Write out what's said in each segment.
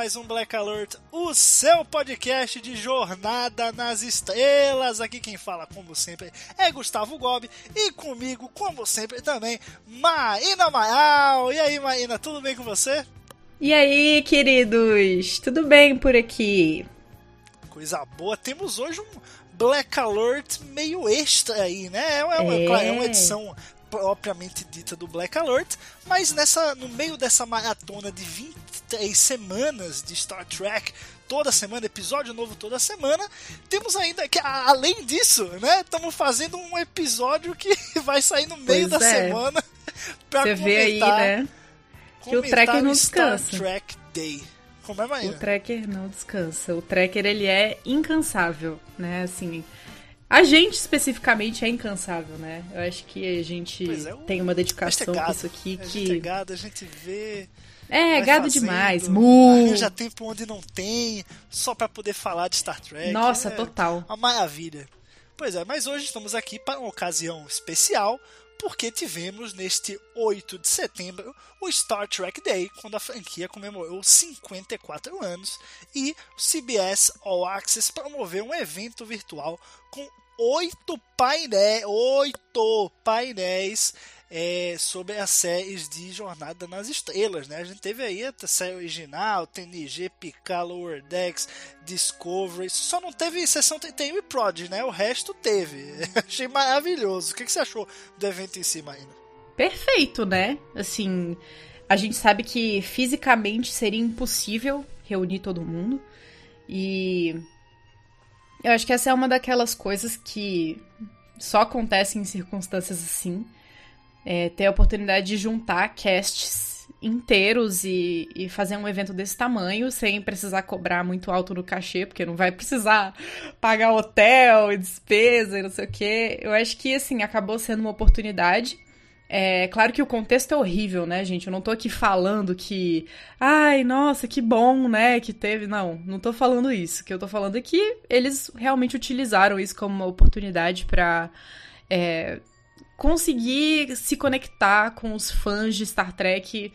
Mais um Black Alert, o seu podcast de jornada nas estrelas. Aqui quem fala, como sempre, é Gustavo Gobi e comigo, como sempre, também, Maína Maal. E aí, Maína, tudo bem com você? E aí, queridos? Tudo bem por aqui? Coisa boa, temos hoje um Black Alert meio extra aí, né? É uma, é É. uma edição propriamente dita do Black Alert, mas nessa no meio dessa maratona de 23 semanas de Star Trek, toda semana, episódio novo toda semana, temos ainda que além disso, né, estamos fazendo um episódio que vai sair no meio Pois da é. semana pra Você vê aí, né? que o Tracker não Star descansa. Trek Day. Como é, Maíra? O tracker não descansa. O tracker, ele é incansável, né? Assim, a gente especificamente é incansável, né? Eu acho que a gente é, tem uma é dedicação com isso aqui a gente é que... gado, a gente vê... É, vai gado fazendo, demais. Mu! Arranja tempo onde não tem, só pra poder falar de Star Trek. Nossa, é total. Uma maravilha. Pois é, mas hoje estamos aqui para uma ocasião especial, porque tivemos neste 8 de setembro o Star Trek Day, quando a franquia comemorou 54 anos, e o CBS All Access promoveu um evento virtual com oito painéis, oito painéis é, sobre as séries de Jornada nas Estrelas, né? A gente teve aí a série original, TNG, Picard, Lower Decks, Discovery, só não teve sessão 31 e Prod, né? O resto teve. Achei maravilhoso. O que, que você achou do evento em si, Marina? Perfeito, né? Assim, a gente sabe que fisicamente seria impossível reunir todo mundo. E eu acho que essa é uma daquelas coisas que só acontecem em circunstâncias assim. É, ter a oportunidade de juntar casts inteiros e, e fazer um evento desse tamanho sem precisar cobrar muito alto no cachê, porque não vai precisar pagar hotel e despesa e não sei o quê. Eu acho que, assim, acabou sendo uma oportunidade. É claro que o contexto é horrível, né, gente? Eu não tô aqui falando que, ai, nossa, que bom, né, que teve. Não, não tô falando isso. O que eu tô falando é que eles realmente utilizaram isso como uma oportunidade pra é, conseguir se conectar com os fãs de Star Trek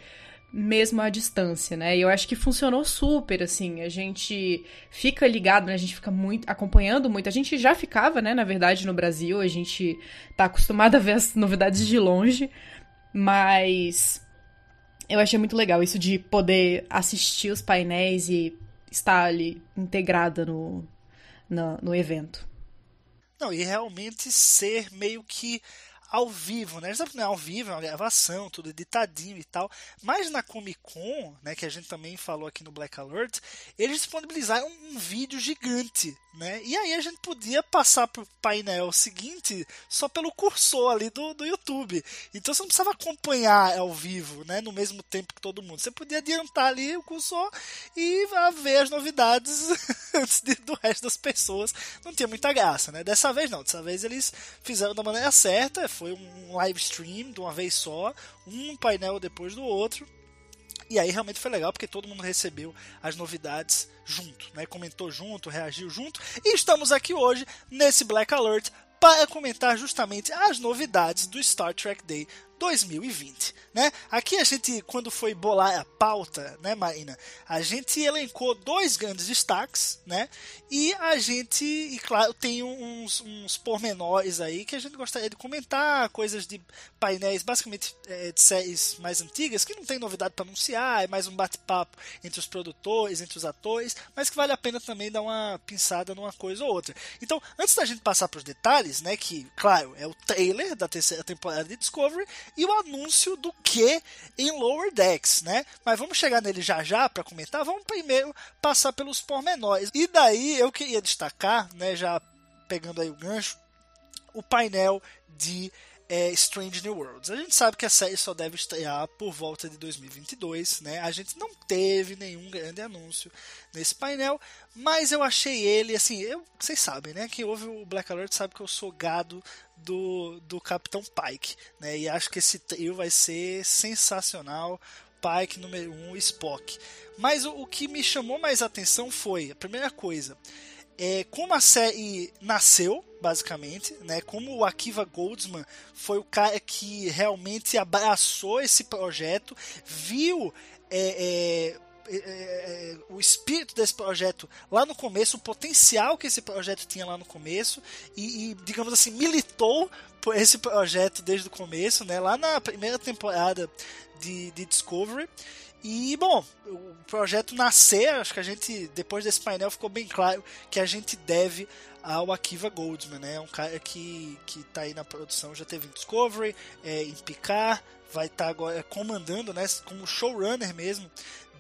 mesmo à distância, né? E eu acho que funcionou super, assim. A gente fica ligado, né? A gente fica muito acompanhando muito. A gente já ficava, né? Na verdade, no Brasil, a gente tá acostumado a ver as novidades de longe, mas eu achei muito legal isso de poder assistir os painéis e estar ali integrada no, no, no evento. Não, e realmente ser meio que ao vivo, né? Não é ao vivo, é uma gravação, tudo editadinho e tal. Mas na Comic Con, né, que a gente também falou aqui no Black Alert, eles disponibilizaram um vídeo gigante, né? E aí a gente podia passar pro painel seguinte só pelo cursor ali do, do YouTube. Então você não precisava acompanhar ao vivo, né? No mesmo tempo que todo mundo. Você podia adiantar ali o cursor e ver as novidades antes do resto das pessoas. Não tinha muita graça, né? Dessa vez não. Dessa vez eles fizeram da maneira certa. Foi um live stream de uma vez só. Um painel depois do outro. E aí realmente foi legal porque todo mundo recebeu as novidades junto, né? Comentou junto, reagiu junto. E estamos aqui hoje nesse Black Alert para comentar justamente as novidades do Star Trek Day 2020, né? Aqui a gente, quando foi bolar a pauta, né, Marina? A gente elencou dois grandes destaques, né? E a gente, e claro, tem uns, uns pormenores aí que a gente gostaria de comentar, coisas de painéis, basicamente é, de séries mais antigas, que não tem novidade para anunciar, é mais um bate-papo entre os produtores, entre os atores, mas que vale a pena também dar uma pinçada numa coisa ou outra. Então, antes da gente passar para os detalhes, né, que, claro, é o trailer da terceira temporada de Discovery, e o anúncio do que em Lower Decks, né? Mas vamos chegar nele já já para comentar. Vamos primeiro passar pelos pormenores. E daí eu queria destacar, né, já pegando aí o gancho, o painel de é Strange New Worlds. A gente sabe que a série só deve estrear por volta de 2022, né? A gente não teve nenhum grande anúncio nesse painel, mas eu achei ele, assim, eu, vocês sabem, né? Quem ouve o Black Alert sabe que eu sou gado do, do Capitão Pike, né? E acho que esse trio vai ser sensacional. Pike número 1, um, Spock. Mas o, o que me chamou mais atenção foi, a primeira coisa, é, como a série nasceu, basicamente, né? Como o Akiva Goldsman foi o cara que realmente abraçou esse projeto, viu é, é, é, é, o espírito desse projeto lá no começo, o potencial que esse projeto tinha lá no começo e, e digamos assim, militou por esse projeto desde o começo, né? Lá na primeira temporada de, de Discovery. E, bom, o projeto nascer, acho que a gente, depois desse painel, ficou bem claro que a gente deve ao Akiva Goldsman, né? É um cara que, que tá aí na produção, já teve em Discovery, é, em Picard, vai estar tá agora comandando, né, como showrunner mesmo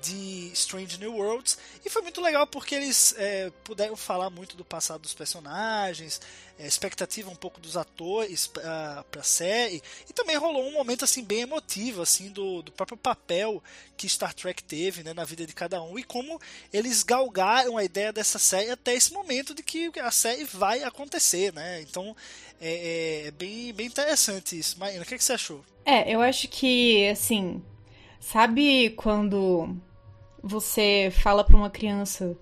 de Strange New Worlds e foi muito legal porque eles é, puderam falar muito do passado dos personagens, é, expectativa um pouco dos atores para a série e também rolou um momento assim bem emotivo assim do, do próprio papel que Star Trek teve né, na vida de cada um e como eles galgaram a ideia dessa série até esse momento de que a série vai acontecer, né? Então é, é, é bem, bem interessante isso. Marina, o que, é que você achou? É, eu acho que assim Sabe quando você fala para uma criança: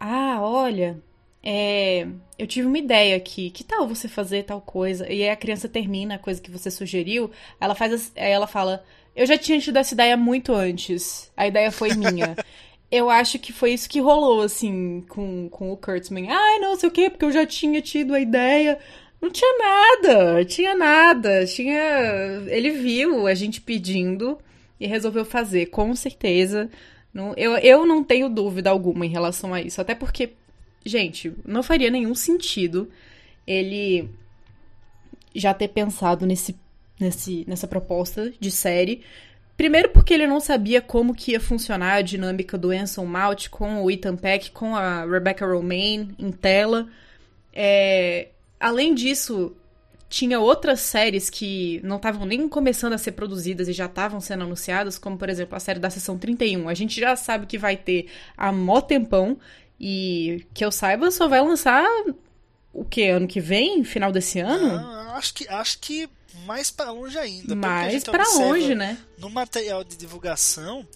Ah, olha, é, eu tive uma ideia aqui, que tal você fazer tal coisa? E aí a criança termina a coisa que você sugeriu, ela faz, aí ela fala: Eu já tinha tido essa ideia muito antes, a ideia foi minha. eu acho que foi isso que rolou, assim, com, com o Kurtzman. Ai, não sei o quê, porque eu já tinha tido a ideia. Não tinha nada, tinha nada. Tinha. Ele viu a gente pedindo e resolveu fazer, com certeza. Não, eu, eu não tenho dúvida alguma em relação a isso. Até porque, gente, não faria nenhum sentido ele já ter pensado nesse, nesse, nessa proposta de série. Primeiro porque ele não sabia como que ia funcionar a dinâmica do Anson Mount com o Ethan Peck, com a Rebecca Romaine em tela. É, além disso, tinha outras séries que não estavam nem começando a ser produzidas e já estavam sendo anunciadas, como por exemplo a série da Sessão 31. A gente já sabe que vai ter a mó tempão e que eu saiba só vai lançar o que? Ano que vem? Final desse ano? Ah, acho que acho que mais para longe ainda. Mais para longe, né? No material de divulgação,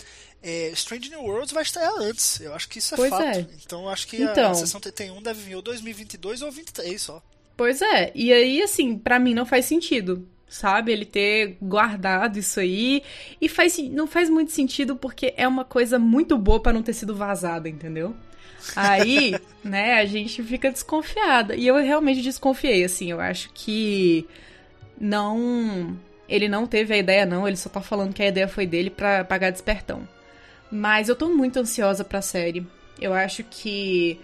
é, Strange New Worlds vai estar antes. Eu acho que isso é pois fato. É. Então acho que então, a sessão 31 deve vir ou 2022 ou 2023 só. Pois é, e aí, assim, para mim não faz sentido, sabe? Ele ter guardado isso aí. E faz, não faz muito sentido porque é uma coisa muito boa para não ter sido vazada, entendeu? Aí, né, a gente fica desconfiada. E eu realmente desconfiei, assim, eu acho que não. Ele não teve a ideia, não, ele só tá falando que a ideia foi dele para pagar despertão. Mas eu tô muito ansiosa pra série. Eu acho que.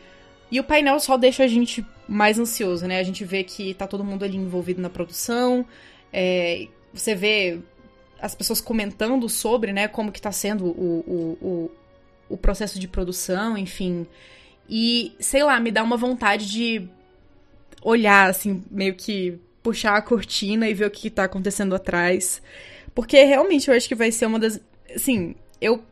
E o painel só deixa a gente mais ansioso, né? A gente vê que tá todo mundo ali envolvido na produção, é, você vê as pessoas comentando sobre, né, como que tá sendo o, o, o, o processo de produção, enfim. E, sei lá, me dá uma vontade de olhar, assim, meio que puxar a cortina e ver o que, tá acontecendo atrás. Porque realmente eu acho que vai ser uma das. Assim, eu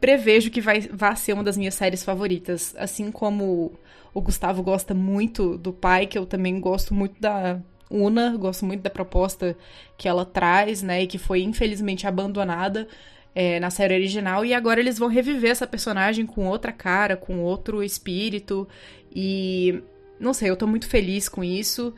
prevejo que vai, vai ser uma das minhas séries favoritas. Assim como o Gustavo gosta muito do pai, que eu também gosto muito da Una, gosto muito da proposta que ela traz, né? E que foi infelizmente abandonada é, na série original. E agora eles vão reviver essa personagem com outra cara, com outro espírito. E não sei, eu tô muito feliz com isso.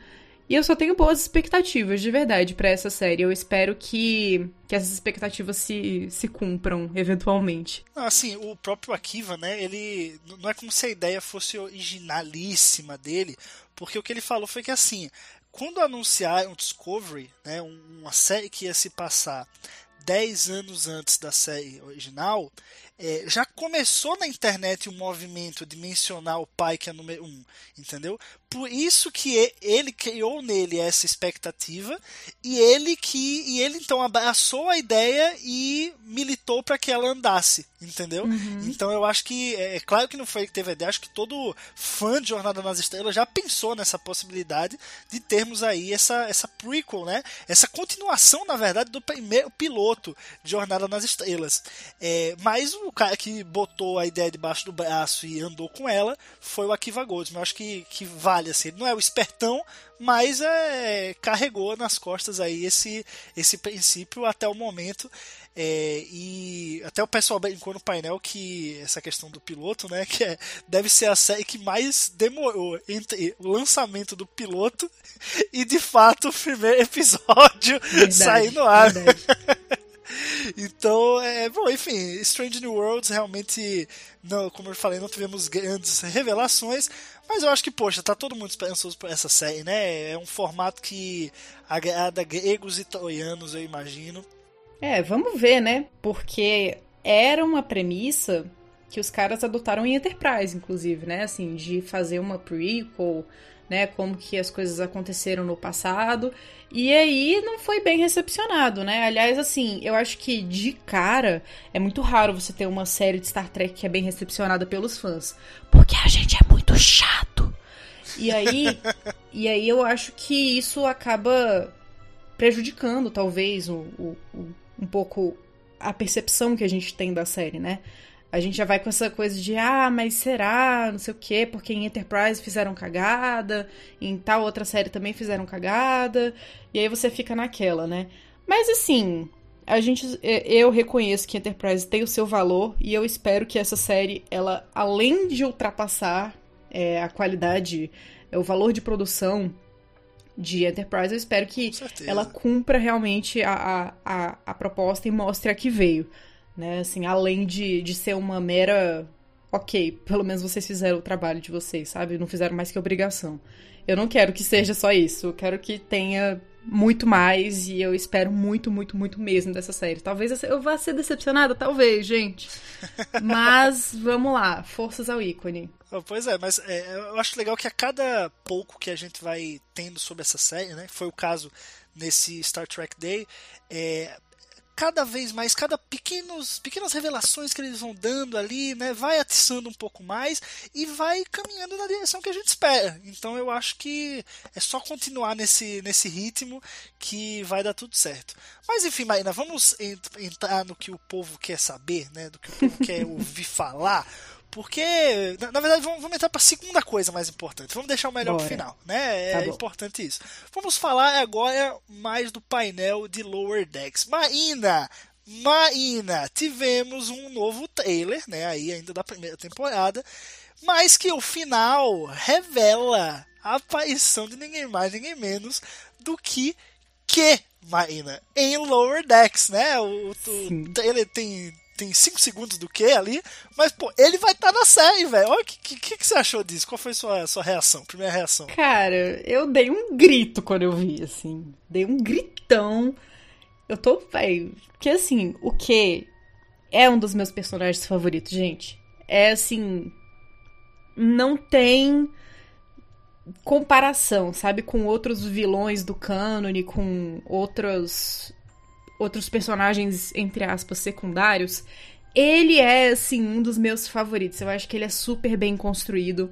E eu só tenho boas expectativas, de verdade, para essa série. Eu espero que, que essas expectativas se, se cumpram, eventualmente. Assim, o próprio Akiva, né, ele... Não é como se a ideia fosse originalíssima dele, porque o que ele falou foi que, assim, quando anunciaram Discovery, né, uma série que ia se passar 10 anos antes da série original, é, já começou na internet um movimento de mencionar o pai que é número um, entendeu? Por isso que ele criou nele essa expectativa e ele que e ele então abraçou a ideia e militou para que ela andasse, entendeu? Uhum. Então eu acho que é, é claro que não foi ele que teve a ideia, acho que todo fã de Jornada nas Estrelas já pensou nessa possibilidade de termos aí essa essa prequel, né? Essa continuação, na verdade, do primeiro piloto de Jornada nas Estrelas. É, mas o cara que botou a ideia debaixo do braço e andou com ela foi o Akiva Goldsman. Eu acho que, que vale, assim. Ele não é o espertão, mas é, carregou nas costas aí esse, esse princípio até o momento. É, e até o pessoal brincou no painel que essa questão do piloto, né, que é, deve ser a série que mais demorou entre o lançamento do piloto e de fato o primeiro episódio Verdade, sair no ar. Então, é, bom, enfim, Strange New Worlds realmente, não, como eu falei, não tivemos grandes revelações, mas eu acho que, poxa, tá todo mundo esperançoso por essa série, né? É um formato que agrada gregos e troianos, eu imagino. É, vamos ver, né? Porque era uma premissa que os caras adotaram em Enterprise, inclusive, né? Assim, de fazer uma prequel, né? Como que as coisas aconteceram no passado. E aí não foi bem recepcionado, né? Aliás, assim, eu acho que de cara é muito raro você ter uma série de Star Trek que é bem recepcionada pelos fãs. Porque a gente é muito chato. E aí, e aí eu acho que isso acaba prejudicando, talvez, o, o- o- um pouco a percepção que a gente tem da série, né? A gente já vai com essa coisa de, ah, mas será? Não sei o quê, porque em Enterprise fizeram cagada, em tal outra série também fizeram cagada, e aí você fica naquela, né? Mas assim, a gente, eu reconheço que Enterprise tem o seu valor, e eu espero que essa série, ela, além de ultrapassar é, a qualidade, é, o valor de produção de Enterprise, eu espero que ela cumpra realmente a, a, a, a proposta e mostre a que veio. Né? Assim, além de, de ser uma mera. Ok, pelo menos vocês fizeram o trabalho de vocês, sabe? Não fizeram mais que obrigação. Eu não quero que seja só isso. Eu quero que tenha muito mais e eu espero muito, muito, muito mesmo dessa série. Talvez eu vá ser decepcionada, talvez, gente. Mas vamos lá, forças ao ícone. Oh, Pois é, mas é, eu acho legal que a cada pouco que a gente vai tendo sobre essa série, né? Foi o caso nesse Star Trek Day, é, cada vez mais, cada pequenos, pequenas revelações que eles vão dando ali, né? Vai atiçando um pouco mais e vai caminhando na direção que a gente espera. Então eu acho que é só continuar nesse, nesse ritmo que vai dar tudo certo. Mas enfim, Marina, vamos ent- entrar no que o povo quer saber, né? Do que o povo quer ouvir falar. Porque, na, na verdade, vamos, vamos entrar para a segunda coisa mais importante. Vamos deixar o melhor pro Bora. final, né? É Tá importante isso. Vamos falar agora mais do painel de Lower Decks. Marina, Marina, tivemos um novo trailer, né? Aí ainda da primeira temporada, mas que o final revela a aparição de ninguém mais, ninguém menos do que que Marina em Lower Decks, né? O, o Sim. trailer tem tem 5 segundos do que ali, mas pô, ele vai estar na série, velho. O que, que, que você achou disso? Qual foi sua sua reação? Primeira reação? Cara, eu dei um grito quando eu vi, assim. Dei um gritão. Eu tô, véi. Porque, assim, o que é um dos meus personagens favoritos, gente. É, assim. Não tem comparação, sabe? Com outros vilões do cânone, com outros. Outros personagens, entre aspas, secundários. Ele é, assim, um dos meus favoritos. Eu acho que ele é super bem construído.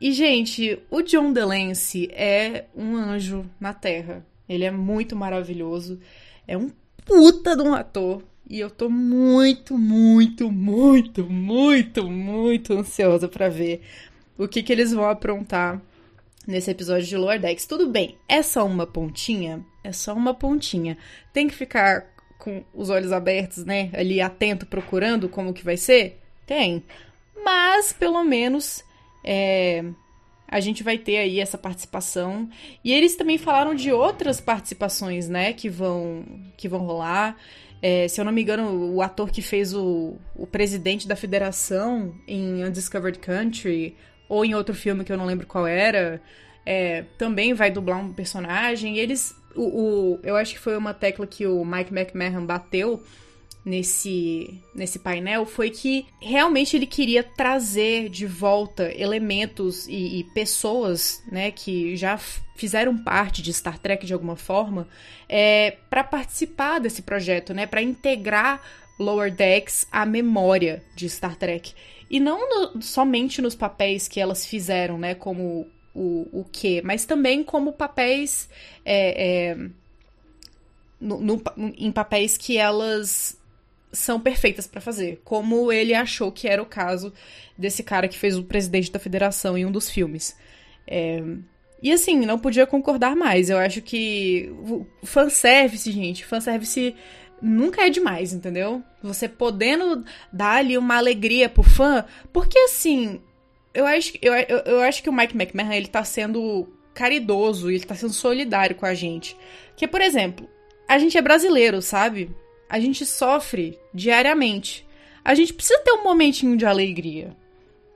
E, gente, o John DeLancey é um anjo na Terra. Ele é muito maravilhoso. É um puta de um ator. E eu tô muito, muito, muito, muito, muito ansiosa pra ver o que, que eles vão aprontar nesse episódio de Lower Decks. Tudo bem, é só uma pontinha? É só uma pontinha. Tem que ficar com os olhos abertos, né? Ali atento, procurando como que vai ser? Tem. Mas, pelo menos, é, a gente vai ter aí essa participação. E eles também falaram de outras participações, né? Que vão, que vão rolar. É, se eu não me engano, o ator que fez o, o presidente da federação em Undiscovered Country, ou em outro filme que eu não lembro qual era, é, também vai dublar um personagem. E eles. O, o- eu acho que foi uma tecla que o Mike McMahon bateu nesse, nesse painel foi que realmente ele queria trazer de volta elementos e, e pessoas né, que já fizeram parte de Star Trek de alguma forma é, para participar desse projeto, né, para integrar Lower Decks à memória de Star Trek. E não no, somente nos papéis que elas fizeram, né, como o, o que, mas também como papéis. É, é, no, no, em papéis que elas são perfeitas para fazer, como ele achou que era o caso desse cara que fez o presidente da federação em um dos filmes. É... E assim, não podia concordar mais. Eu acho que fanservice, gente, fanservice nunca é demais, entendeu? Você podendo dar ali uma alegria pro fã, porque assim, eu acho, eu, eu, acho que o Mike McMahon, ele tá sendo caridoso, ele tá sendo solidário com a gente. Que, por exemplo, a gente é brasileiro, sabe? A gente sofre diariamente. A gente precisa ter um momentinho de alegria.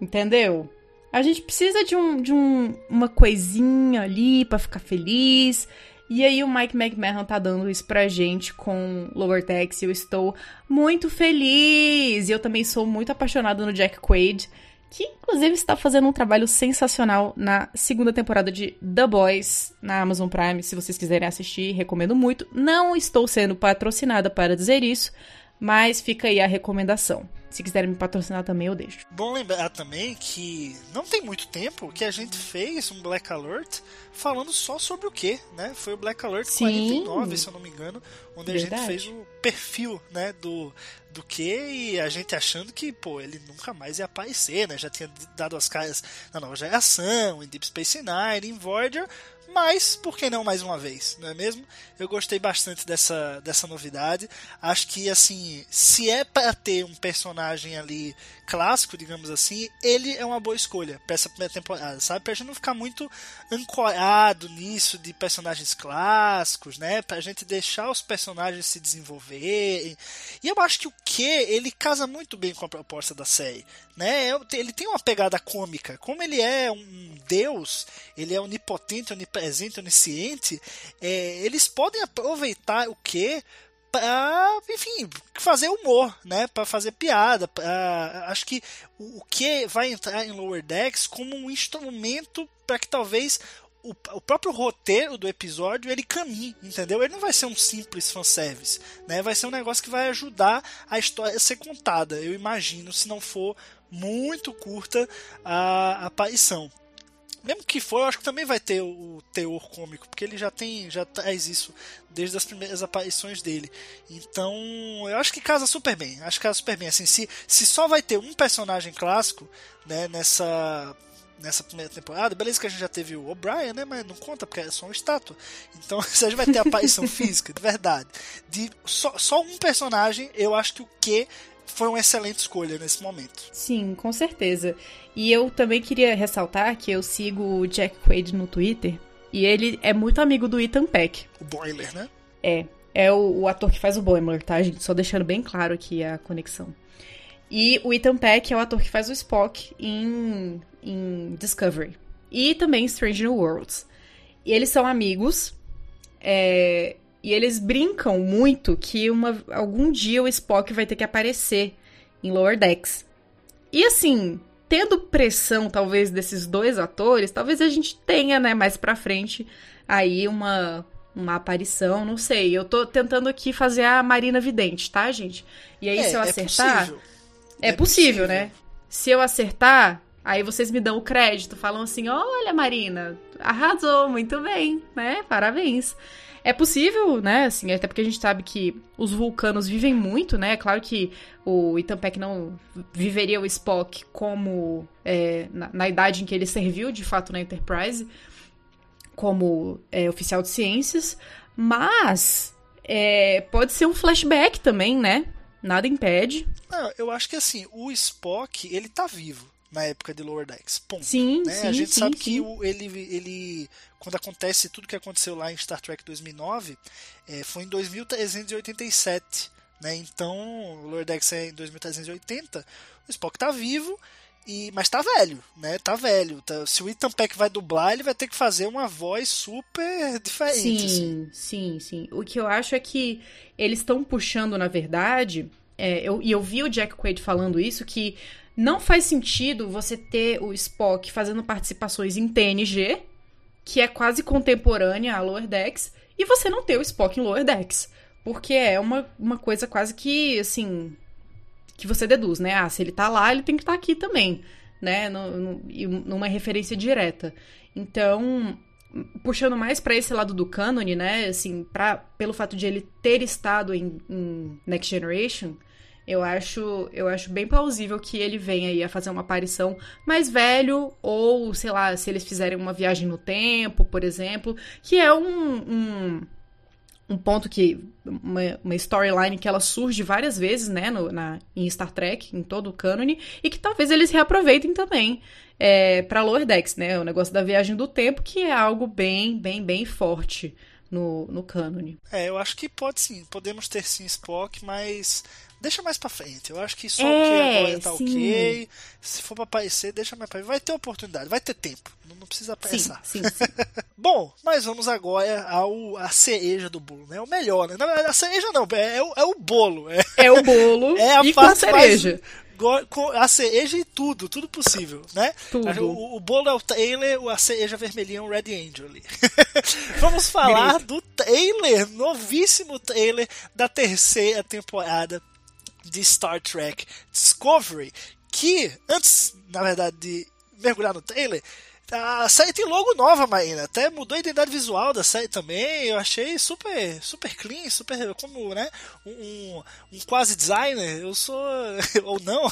Entendeu? A gente precisa de, um, de um, uma coisinha ali para ficar feliz. E aí o Mike McMahon tá dando isso pra gente com Lower e eu estou muito feliz. E eu também sou muito apaixonada no Jack Quaid, que inclusive está fazendo um trabalho sensacional na segunda temporada de The Boys na Amazon Prime. Se vocês quiserem assistir, recomendo muito. Não estou sendo patrocinada para dizer isso, mas fica aí a recomendação. Se quiserem me patrocinar também, eu deixo. Bom lembrar também que não tem muito tempo que a gente fez um Black Alert falando só sobre o que, né? Foi o Black Alert Sim. 49, se eu não me engano, onde Verdade. a gente fez o perfil, né, do do que e a gente achando que, pô, ele nunca mais ia aparecer, né? Já tinha dado as caras na nova geração, em Deep Space Nine, em Voyager, mas por que não mais uma vez, não é mesmo? Eu gostei bastante dessa, dessa novidade. Acho que assim, se é para ter um personagem ali clássico, digamos assim, ele é uma boa escolha para essa primeira temporada, sabe? Pra gente não ficar muito ancorado nisso de personagens clássicos, né? Pra gente deixar os personagens se desenvolverem. E eu acho que o que ele casa muito bem com a proposta da série, né? Ele tem uma pegada cômica. Como ele é um deus, ele é onipotente, onipresente, onisciente, é, eles podem aproveitar o que para, enfim, fazer humor, né? Para fazer piada. Pra, acho que o, o que vai entrar em Lower Decks como um instrumento para que talvez o, o, próprio roteiro do episódio ele caminhe, entendeu? Ele não vai ser um simples fanservice, né? Vai ser um negócio que vai ajudar a história a ser contada, eu imagino, se não for muito curta a, a aparição mesmo que for, eu acho que também vai ter o teor cômico, porque ele já tem, já traz isso desde as primeiras aparições dele. Então, eu acho que casa super bem. Acho que casa super bem. Assim, se, se só vai ter um personagem clássico, né, nessa nessa primeira temporada, beleza que a gente já teve o O'Brien, né, mas não conta porque é só uma estátua. Então, se a gente vai ter aparição física, de verdade, de só, só um personagem, eu acho que o que foi uma excelente escolha nesse momento. Sim, com certeza. E eu também queria ressaltar que eu sigo o Jack Quaid no Twitter e ele é muito amigo do Ethan Peck. O Boiler, né? É. É o, o ator que faz o Boiler, tá, gente? Só deixando bem claro aqui a conexão. E o Ethan Peck é o ator que faz o Spock em, em Discovery. E também em Strange New Worlds. E eles são amigos. É, e eles brincam muito que uma, algum dia o Spock vai ter que aparecer em Lower Decks. E assim, tendo pressão, talvez, desses dois atores, talvez a gente tenha, né, mais pra frente aí uma, uma aparição, não sei. Eu tô tentando aqui fazer a Marina Vidente, tá, gente? E aí, é, se eu é acertar. Possível. É, é possível, possível, né? Se eu acertar, aí vocês me dão o crédito, falam assim: olha, Marina, arrasou, muito bem, né? Parabéns. É possível, né? Assim, até porque a gente sabe que os vulcanos vivem muito, né? É claro que o Ethan Peck não viveria o Spock como é, na, na, idade em que ele serviu, de fato, na Enterprise, como é, oficial de ciências, mas é, pode ser um flashback também, né? Nada impede. Não, eu acho que assim, o Spock, ele tá vivo na época de Lower Decks. Ponto. Sim, né? sim, A gente sim, sabe sim. que o, ele, ele, quando acontece tudo que aconteceu lá em Star Trek 2009, é, foi em 2387. Né? Então, o Lower Decks é em 2380, o Spock tá vivo, e, mas tá velho, né? Tá velho. Tá, se o Ethan Peck vai dublar, ele vai ter que fazer uma voz super diferente. Sim, assim. sim, sim. O que eu acho é que eles estão puxando, na verdade, é, eu, e eu vi o Jack Quaid falando isso, que não faz sentido você ter o Spock fazendo participações em TNG, que é quase contemporânea a Lower Decks, e você não ter o Spock em Lower Decks. Porque é uma, uma coisa quase que, assim, que você deduz, né? Ah, se ele tá lá, ele tem que estar tá aqui também, né? No, no, numa referência direta. Então, puxando mais para esse lado do cânone, né? Assim, pra, pelo fato de ele ter estado em, em, Next Generation, eu acho, eu acho bem plausível que ele venha aí a fazer uma aparição mais velho, ou, sei lá, se eles fizerem uma viagem no tempo, por exemplo, que é um, um um ponto que. Uma, uma storyline que ela surge várias vezes, né, no, na, em Star Trek, em todo o cânone, e que talvez eles reaproveitem também é, para Lower Decks, né? O negócio da viagem do tempo, que é algo bem, bem, bem forte no, no cânone. É, eu acho que pode sim, podemos ter sim Spock, mas deixa mais pra frente. Eu acho que só é, o que agora tá sim. ok. Se for pra aparecer, deixa mais pra frente. Vai ter oportunidade, vai ter tempo. Não, precisa apressar. Sim, sim. Bom, mas vamos agora ao a cereja do bolo, né? O melhor, né? Na verdade, a cereja não, é, o, é o bolo. É, é o bolo é a e parte com cereja. Mais, a cereja e tudo, tudo possível, né? Tudo. O, o bolo é o trailer, a cereja vermelhinha é o Red Angel ali. Vamos falar do trailer, novíssimo trailer da terceira temporada de Star Trek Discovery, que antes, na verdade, de mergulhar no trailer, a série tem logo nova, Marina. Até mudou a identidade visual da série também. Eu achei super, super clean, super como, né? Um, um quase designer. Eu sou ou não.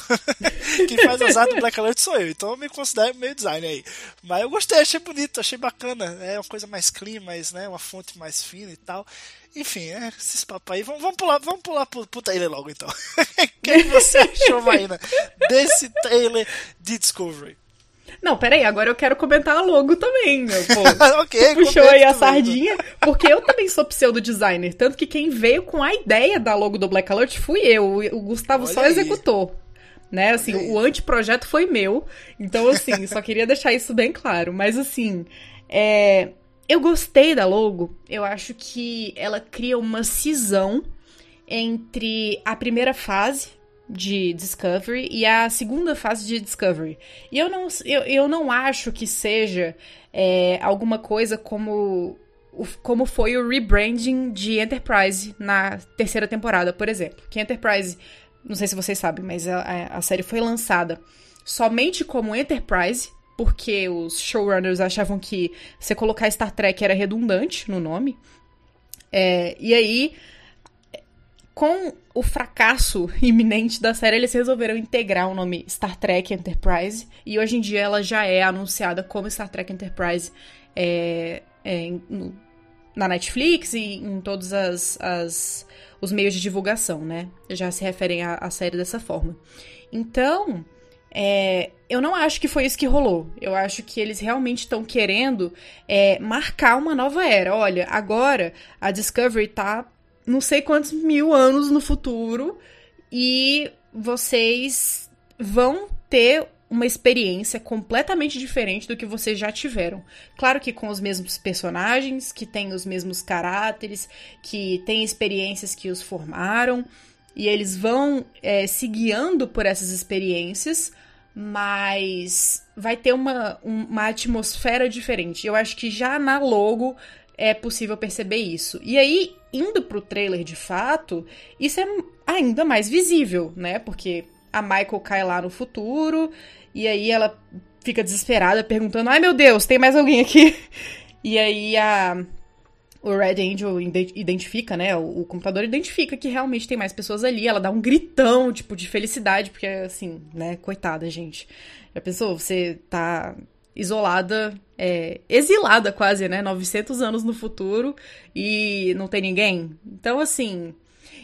Quem faz as artes do Black Alert sou eu. Então eu me considero meio designer aí. Mas eu gostei, achei bonito, achei bacana. É uma coisa mais clean, mais, né? Uma fonte mais fina e tal. Enfim, é, esses papos aí. Vamos, vamos pular, vamos pular pro, pro trailer logo então. O que você achou, Marina, desse trailer de Discovery? Não, peraí, agora eu quero comentar a logo também, meu povo. ok, Puxou aí a sardinha, porque eu também sou pseudo designer. Tanto que quem veio com a ideia da logo do Black Alert fui eu. O Gustavo Olha só aí. executou. Né, assim, o anteprojeto foi meu. Então, assim, só queria deixar isso bem claro. Mas, assim, é, eu gostei da logo. Eu acho que ela cria uma cisão entre a primeira fase de Discovery e a segunda fase de Discovery. E eu não, eu, eu não acho que seja é, alguma coisa como, como foi o rebranding de Enterprise na terceira temporada, por exemplo. Que Enterprise, não sei se vocês sabem, mas a, a série foi lançada somente como Enterprise porque os showrunners achavam que você colocar Star Trek era redundante no nome. É, e aí, com o fracasso iminente da série, eles resolveram integrar o nome Star Trek Enterprise. E hoje em dia ela já é anunciada como Star Trek Enterprise é, é, no, na Netflix e em todos as, as, os meios de divulgação, né? Já se referem à série dessa forma. Então, é, eu não acho que foi isso que rolou. Eu acho que eles realmente estão querendo é, marcar uma nova era. Olha, agora a Discovery tá não sei quantos mil anos no futuro e vocês vão ter uma experiência completamente diferente do que vocês já tiveram. Claro que com os mesmos personagens, que têm os mesmos caráteres, que têm experiências que os formaram, e eles vão é, se guiando por essas experiências, mas vai ter uma, uma atmosfera diferente. Eu acho que já na logo é possível perceber isso. E aí, indo pro trailer de fato, isso é ainda mais visível, né? Porque a Michael cai lá no futuro, e aí ela fica desesperada, perguntando: ai meu Deus, tem mais alguém aqui? E aí a, o Red Angel identifica, né? O, o, computador identifica que realmente tem mais pessoas ali. Ela dá um gritão, tipo, de felicidade, porque, assim, né? Coitada, gente. Já pensou? Você tá isolada, é, exilada quase, né? 900 anos no futuro e não tem ninguém. Então, assim.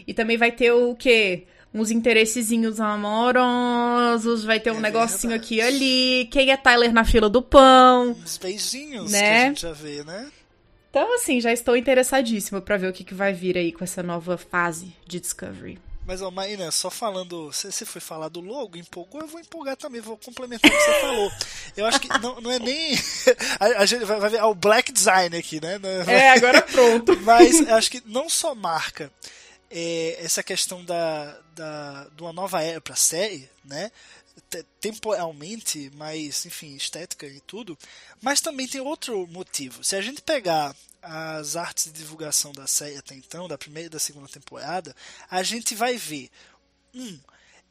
E também vai ter o quê? Uns interessezinhos amorosos, vai ter um é negocinho verdade. aqui e ali. Quem é Tyler na fila do pão? Uns beijinhos né? que a gente já vê, né? Então, assim, já estou interessadíssima para ver o que, que vai vir aí com essa nova fase de Discovery. Mas, ó, Maína, só falando, se você foi falar do logo, empolgou, eu vou empolgar também, vou complementar o que você falou. Eu acho que não, não é nem. A, a gente vai, vai ver o black design aqui, né? É, agora pronto. Mas eu acho que não só marca é, essa questão da, da, de uma nova era para série, né? temporalmente, mais, enfim, estética e tudo, mas também tem outro motivo. Se a gente pegar as artes de divulgação da série até então, da primeira e da segunda temporada, a gente vai ver um,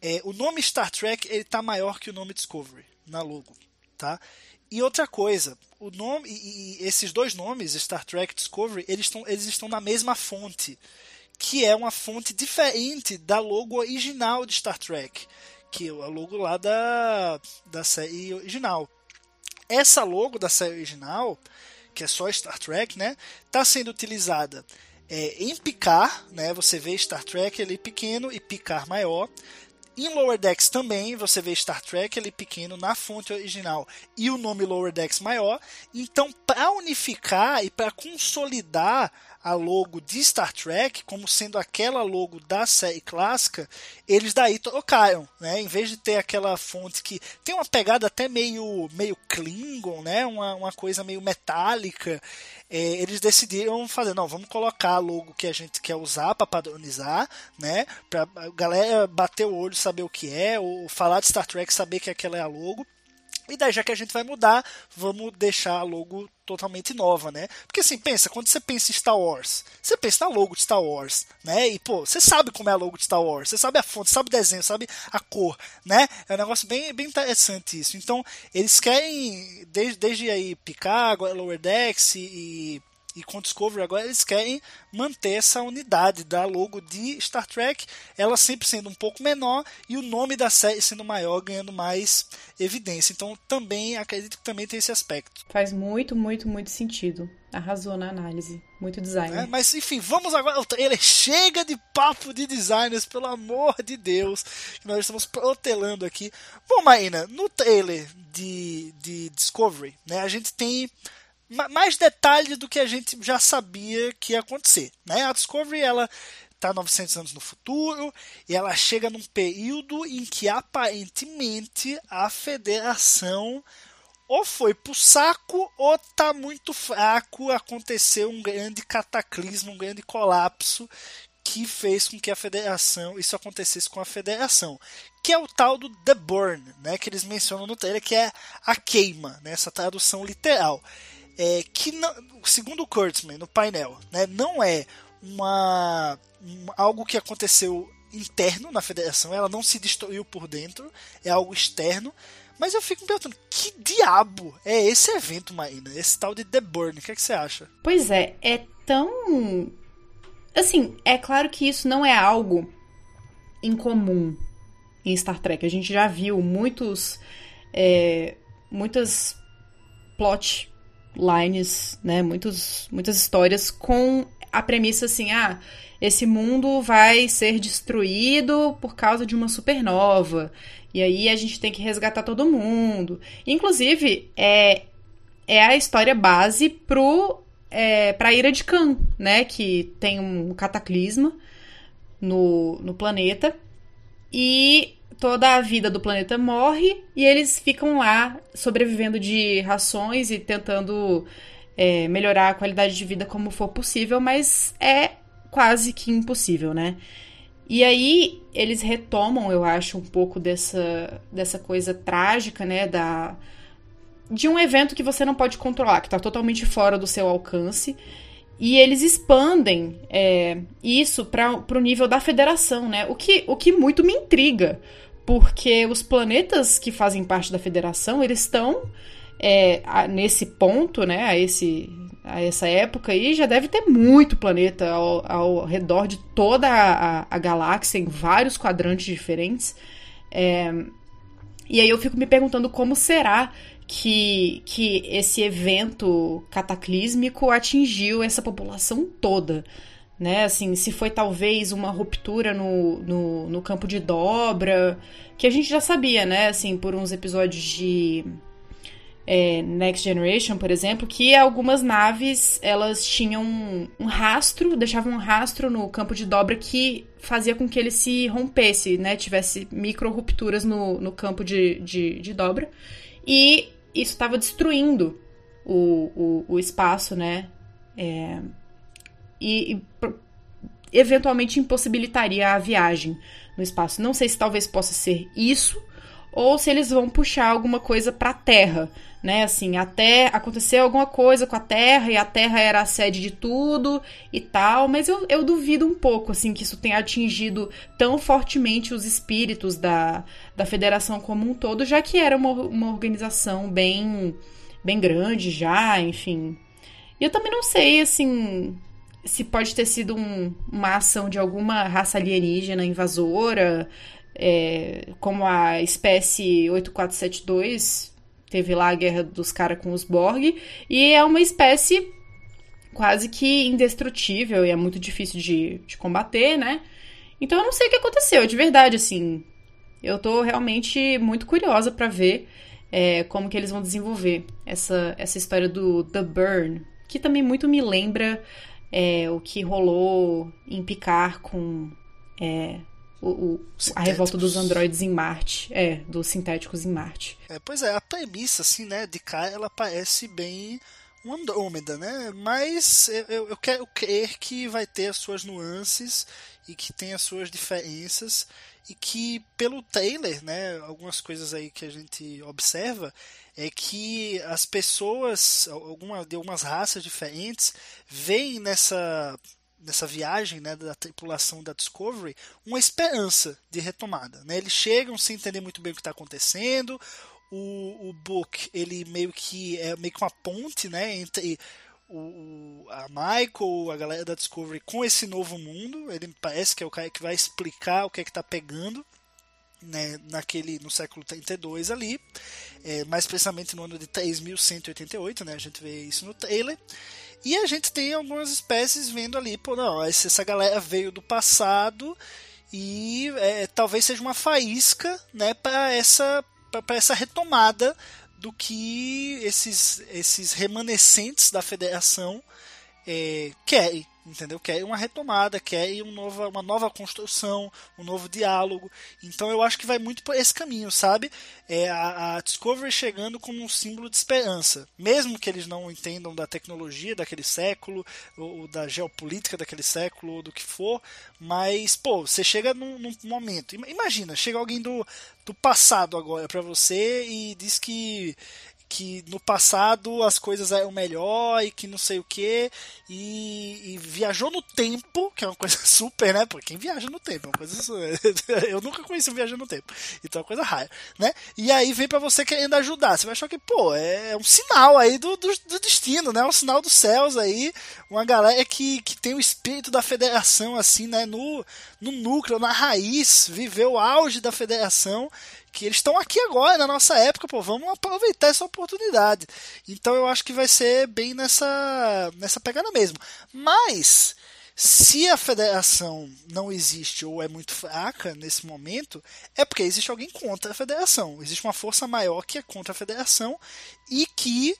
é, o nome Star Trek ele tá maior que o nome Discovery na logo, tá? E outra coisa, o nome e, e esses dois nomes, Star Trek Discovery, eles estão eles estão na mesma fonte, que é uma fonte diferente da logo original de Star Trek que é o logo lá da, da série original. Essa logo da série original, que é só Star Trek, né, está sendo utilizada é, em Picard, né, você vê Star Trek ali pequeno e Picard maior. Em Lower Decks também você vê Star Trek ali pequeno na fonte original e o nome Lower Decks maior. Então, para unificar e para consolidar a logo de Star Trek como sendo aquela logo da série clássica, eles daí trocaram, né? Em vez de ter aquela fonte que tem uma pegada até meio meio Klingon, né? Uma, uma coisa meio metálica, é, eles decidiram fazer, não, vamos colocar a logo que a gente quer usar para padronizar, né? Para a galera bater o olho, saber o que é, ou falar de Star Trek, saber que aquela é a logo. E daí, já que a gente vai mudar, vamos deixar a logo totalmente nova, né? Porque assim, pensa, quando você pensa em Star Wars, você pensa na logo de Star Wars, né? E pô, você sabe como é a logo de Star Wars, você sabe a fonte, sabe o desenho, sabe a cor, né? É um negócio bem, bem interessante isso. Então, eles querem, desde, desde aí, Picard, Lower Decks e e com Discovery agora eles querem manter essa unidade da logo de Star Trek, ela sempre sendo um pouco menor e o nome da série sendo maior, ganhando mais evidência. Então também acredito que também tem esse aspecto. Faz muito, muito, muito sentido. Arrasou na análise. Muito design. É, mas enfim, vamos agora ao trailer. Chega de papo de designers, pelo amor de Deus. Que nós estamos protelando aqui. Bom, Maína, no trailer de, de Discovery, né, a gente tem mais detalhes do que a gente já sabia que ia acontecer. Né? A Discovery ela está 900 anos no futuro e ela chega num período em que aparentemente a Federação ou foi pro saco ou tá muito fraco, aconteceu um grande cataclismo, um grande colapso que fez com que a federação, isso acontecesse com a federação, que é o tal do The Burn, né, que eles mencionam no trailer, que é a queima, né, essa tradução literal é, que não, segundo o Kurtzman no painel, né, não é uma, algo que aconteceu interno na federação, ela não se destruiu por dentro, é algo externo. Mas eu fico me perguntando, que diabo é esse evento, Maína? Esse tal de The Burn, o que, é que você acha? Pois é, é tão. Assim, é claro que isso não é algo incomum em Star Trek. A gente já viu muitos. É, muitas plot lines, né, muitos, muitas histórias com a premissa assim, ah, esse mundo vai ser destruído por causa de uma supernova. E aí a gente tem que resgatar todo mundo. Inclusive, é, é a história base pro, é, pra Ira de Khan, né? Que tem um cataclisma no, no planeta. E toda a vida do planeta morre e eles ficam lá sobrevivendo de rações e tentando é, melhorar a qualidade de vida como for possível, mas é quase que impossível, né? E aí eles retomam, eu acho, um pouco dessa, dessa coisa trágica, né? Da, de um evento que você não pode controlar, que está totalmente fora do seu alcance. E eles expandem é, isso para o nível da federação, né? O que, o que muito me intriga, porque os planetas que fazem parte da federação, eles estão é, nesse ponto, né, a, esse, a essa época aí, já deve ter muito planeta ao, ao redor de toda a, a, galáxia, em vários quadrantes diferentes. É, e aí eu fico me perguntando como será que, que esse evento cataclísmico atingiu essa população toda né? Assim, se foi talvez uma ruptura no, no, no, campo de dobra, que a gente já sabia, né? Assim, por uns episódios de é, Next Generation, por exemplo, que algumas naves elas tinham um rastro, deixavam um rastro no campo de dobra que fazia com que ele se rompesse, né? Tivesse micro rupturas no, no campo de, de, de dobra. E isso estava destruindo o, o, o espaço, né? É, e, e eventualmente impossibilitaria a viagem no espaço. Não sei se talvez possa ser isso ou se eles vão puxar alguma coisa para a Terra, né? Assim, até aconteceu alguma coisa com a Terra e a Terra era a sede de tudo e tal, mas eu, eu duvido um pouco, assim, que isso tenha atingido tão fortemente os espíritos da, da Federação como um todo, já que era uma, uma organização bem, bem grande já, enfim. E eu também não sei, assim, se pode ter sido um, uma ação de alguma raça alienígena invasora, é, como a espécie 8472 teve lá a guerra dos caras com os Borg, e é uma espécie quase que indestrutível e é muito difícil de, de combater, né? Então eu não sei o que aconteceu, de verdade, assim. Eu tô realmente muito curiosa para ver é, como que eles vão desenvolver essa, essa história do The Burn, que também muito me lembra é, o que rolou em Picar com é, o, o, a revolta dos androides em Marte, é, dos sintéticos em Marte. É, pois é, a premissa, assim, né, de cá, ela parece bem um Andrômeda, né? Mas eu, eu quero crer que vai ter as suas nuances e que tem as suas diferenças e que pelo trailer, né, algumas coisas aí que a gente observa é que as pessoas, alguma, de algumas raças diferentes, veem nessa nessa viagem né, da tripulação da Discovery uma esperança de retomada. Né? Eles chegam sem entender muito bem o que está acontecendo. O, o Book ele meio que é meio que uma ponte né, entre o, a Michael, a galera da Discovery com esse novo mundo. Ele parece que é o cara que vai explicar o que é que está pegando né, naquele no século 32 ali, é, mais precisamente no ano de 3188, né, a gente vê isso no trailer. E a gente tem algumas espécies vendo ali, pô, não, essa galera veio do passado e é, talvez seja uma faísca, né, para essa para essa retomada do que esses esses remanescentes da federação é, querem entendeu? Quer uma retomada, quer um nova, uma nova construção, um novo diálogo. Então eu acho que vai muito por esse caminho, sabe? É a, a Discovery chegando como um símbolo de esperança, mesmo que eles não entendam da tecnologia daquele século ou, ou da geopolítica daquele século ou do que for, mas pô, você chega num, num momento, imagina, chega alguém do, do passado agora para você e diz que que no passado as coisas eram melhor e que não sei o que e, viajou no tempo que é uma coisa super né? Porque quem viaja no tempo? É uma coisa eu nunca conheci um viajando no tempo então é uma coisa rara né? E aí vem para você querendo ajudar você vai achar que pô é, é um sinal aí do, do, do, destino né? Um sinal dos céus aí uma galera que, que tem o espírito da federação assim né? No, no núcleo na raiz viveu o auge da federação que eles estão aqui agora, na nossa época, pô, vamos aproveitar essa oportunidade. Então eu acho que vai ser bem nessa, nessa pegada mesmo. Mas, se a federação não existe ou é muito fraca nesse momento, é porque existe alguém contra a federação. Existe uma força maior que é contra a federação e que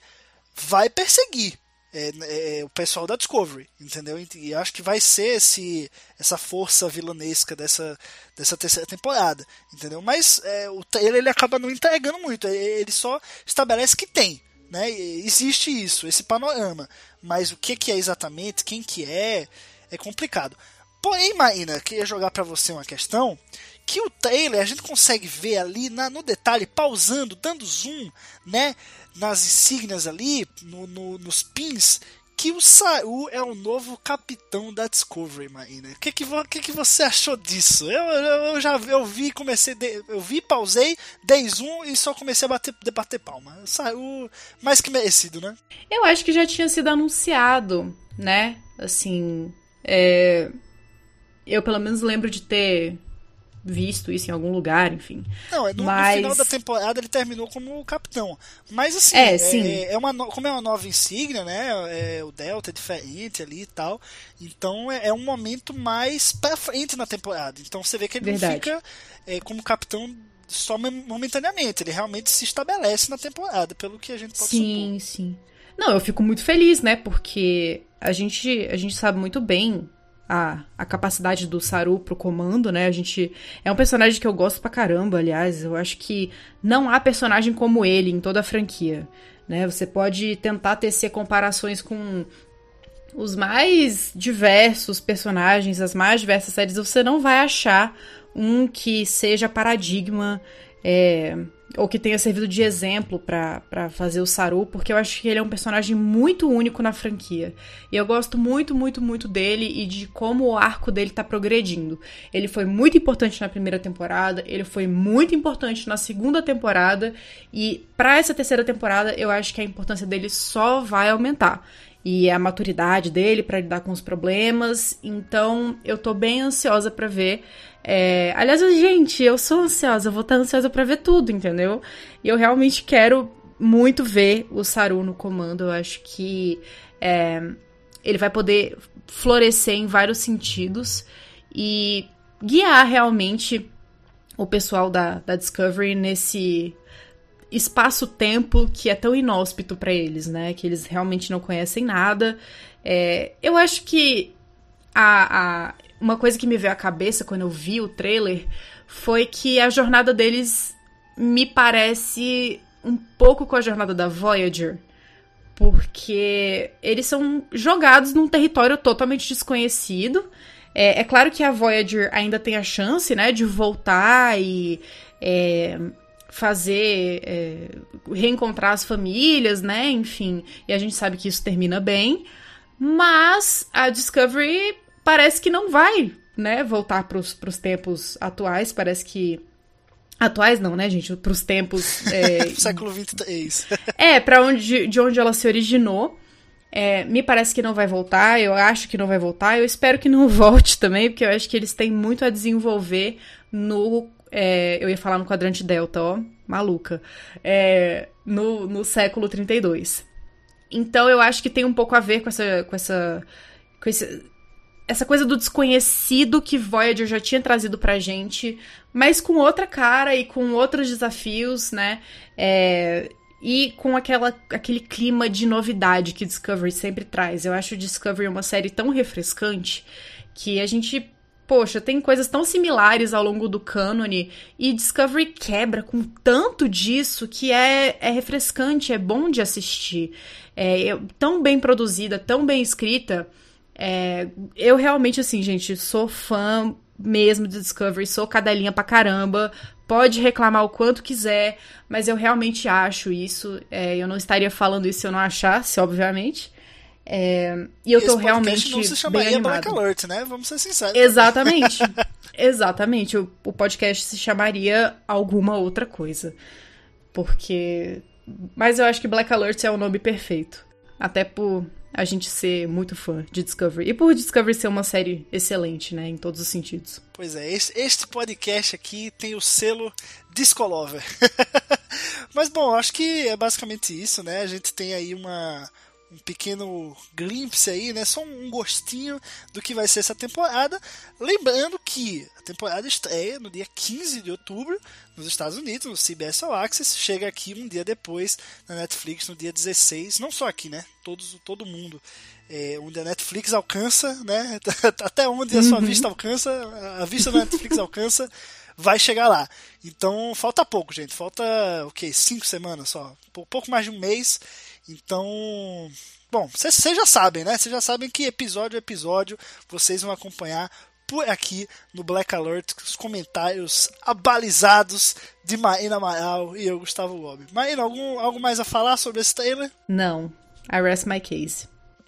vai perseguir é, é, o pessoal da Discovery, entendeu? E acho que vai ser esse, essa força vilanesca dessa, dessa terceira temporada, entendeu? Mas é, o trailer ele acaba não entregando muito, ele só estabelece que tem, né? Existe isso, esse panorama, mas o que, que é exatamente, quem que é, é complicado. Porém, Maína, queria jogar para você uma questão que o trailer a gente consegue ver ali na, no detalhe, pausando, dando zoom, né? Nas insígnias ali, no, no, nos pins, que o Saul é o novo capitão da Discovery, Maína. O que, que, que, que você achou disso? Eu, eu, eu já eu vi, comecei, de, eu vi, pausei, dei zoom e só comecei a bater, bater palma. Saul mais que merecido, né? Eu acho que já tinha sido anunciado, né? Assim, é... eu pelo menos lembro de ter visto isso em algum lugar, enfim. Não, no, Mas... no final da temporada ele terminou como capitão. Mas assim, é, é, é uma, como é uma nova insígnia, né? É, o Delta é diferente ali e tal. Então é, é, um momento mais pra frente na temporada. Então você vê que ele Verdade. não fica é, como capitão só momentaneamente. Ele realmente se estabelece na temporada, pelo que a gente pode sim, supor. Sim, sim. Não, eu fico muito feliz, né? Porque a gente, a gente sabe muito bem a, a capacidade do Saru pro comando, né? A gente. É um personagem que eu gosto pra caramba, aliás. Eu acho que não há personagem como ele em toda a franquia. Né? Você pode tentar tecer comparações com os mais diversos personagens, as mais diversas séries, você não vai achar um que seja paradigma é, ou que tenha servido de exemplo para fazer o Saru, porque eu acho que ele é um personagem muito único na franquia. E eu gosto muito, muito, muito dele e de como o arco dele tá progredindo. Ele foi muito importante na primeira temporada, ele foi muito importante na segunda temporada, e para essa terceira temporada eu acho que a importância dele só vai aumentar e a maturidade dele para lidar com os problemas. Então, eu tô bem ansiosa para ver. É... Aliás, gente, eu sou ansiosa, eu vou estar ansiosa para ver tudo, entendeu? E eu realmente quero muito ver o Saru no comando. Eu acho que é... ele vai poder florescer em vários sentidos e guiar realmente o pessoal da, da Discovery nesse espaço-tempo que é tão inóspito para eles, né? Que eles realmente não conhecem nada. É, eu acho que a, a, uma coisa que me veio à cabeça quando eu vi o trailer foi que a jornada deles me parece um pouco com a jornada da Voyager. Porque eles são jogados num território totalmente desconhecido. É, é, claro que a Voyager ainda tem a chance, né, de voltar e é, fazer é, reencontrar as famílias, né? Enfim, e a gente sabe que isso termina bem, mas a Discovery parece que não vai, né? Voltar para os tempos atuais, parece que atuais não, né, gente? Para os tempos é... século 23. é, para onde de onde ela se originou. É, me parece que não vai voltar, eu acho que não vai voltar, eu espero que não volte também, porque eu acho que eles têm muito a desenvolver no é, eu ia falar no quadrante delta, ó, maluca. É, no, no século 32. Então eu acho que tem um pouco a ver com essa. com essa. com esse, essa coisa do desconhecido que Voyager já tinha trazido pra gente, mas com outra cara e com outros desafios, né? É, e com aquela, aquele clima de novidade que Discovery sempre traz. Eu acho Discovery uma série tão refrescante que a gente poxa, tem coisas tão similares ao longo do cânone e Discovery quebra com tanto disso que é, é refrescante, é bom de assistir. É, é tão bem produzida, tão bem escrita. É, eu realmente, assim, gente, sou fã mesmo de Discovery, sou cadelinha pra caramba. Pode reclamar o quanto quiser, mas eu realmente acho isso. É, eu não estaria falando isso se eu não achasse, obviamente. É, e eu tô realmente não se chamaria bem animado. Black Alert, né? Vamos ser sinceros. Exatamente. Exatamente. O, o podcast se chamaria alguma outra coisa. Porque. Mas eu acho que Black Alert é o nome perfeito. Até por a gente ser muito fã de Discovery. E por Discovery ser uma série excelente, né? Em todos os sentidos. Pois é, este podcast aqui tem o selo Discolover. Mas bom, acho que é basicamente isso, né? A gente tem aí uma um pequeno glimpse aí, né? Só um gostinho do que vai ser essa temporada. Lembrando que a temporada estreia no dia 15 de outubro nos Estados Unidos, no CBS All Access, chega aqui um dia depois na Netflix no dia 16, não só aqui, né? Todos, todo mundo. É, onde a Netflix alcança, né? Até onde a sua uhum. vista alcança, a vista da Netflix alcança, vai chegar lá. Então falta pouco, gente. Falta o que? Cinco semanas só. Pouco mais de um mês. Então, bom, vocês já sabem, né? Vocês já sabem que episódio a episódio vocês vão acompanhar por aqui no Black Alert os comentários abalizados de Maína Amaral e eu, Gustavo Lobe. Maína, algum, algo mais a falar sobre esse trailer? Não. I rest my case.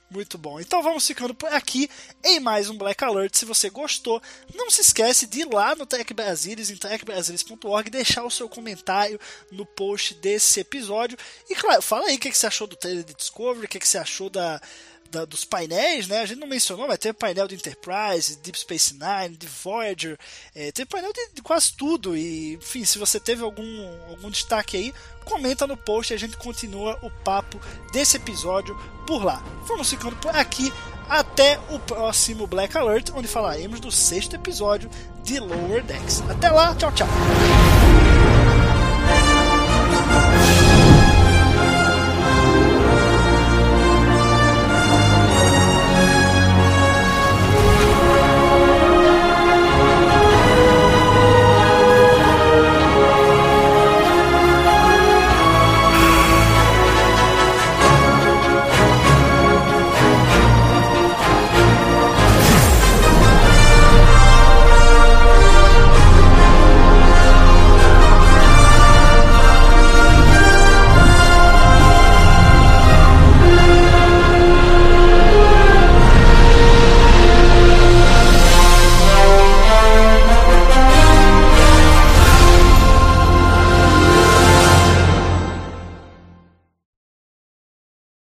Muito bom. Então vamos ficando por aqui em mais um Black Alert. Se você gostou, não se esquece de ir lá no Tech Brasilis, em techbrasilis.org, deixar o seu comentário no post desse episódio. E claro, fala aí o que você achou do trailer de Discovery, o que você achou da, da, dos painéis, né? A gente não mencionou, mas teve painel do Enterprise, Deep Space Nine, de Voyager, é, teve painel de, de, quase tudo. E, enfim, se você teve algum, algum destaque aí, comenta no post e a gente continua o papo desse episódio por lá. Vamos ficando por aqui. Até o próximo Black Alert, onde falaremos do sexto episódio de Lower Decks. Até lá, tchau, tchau.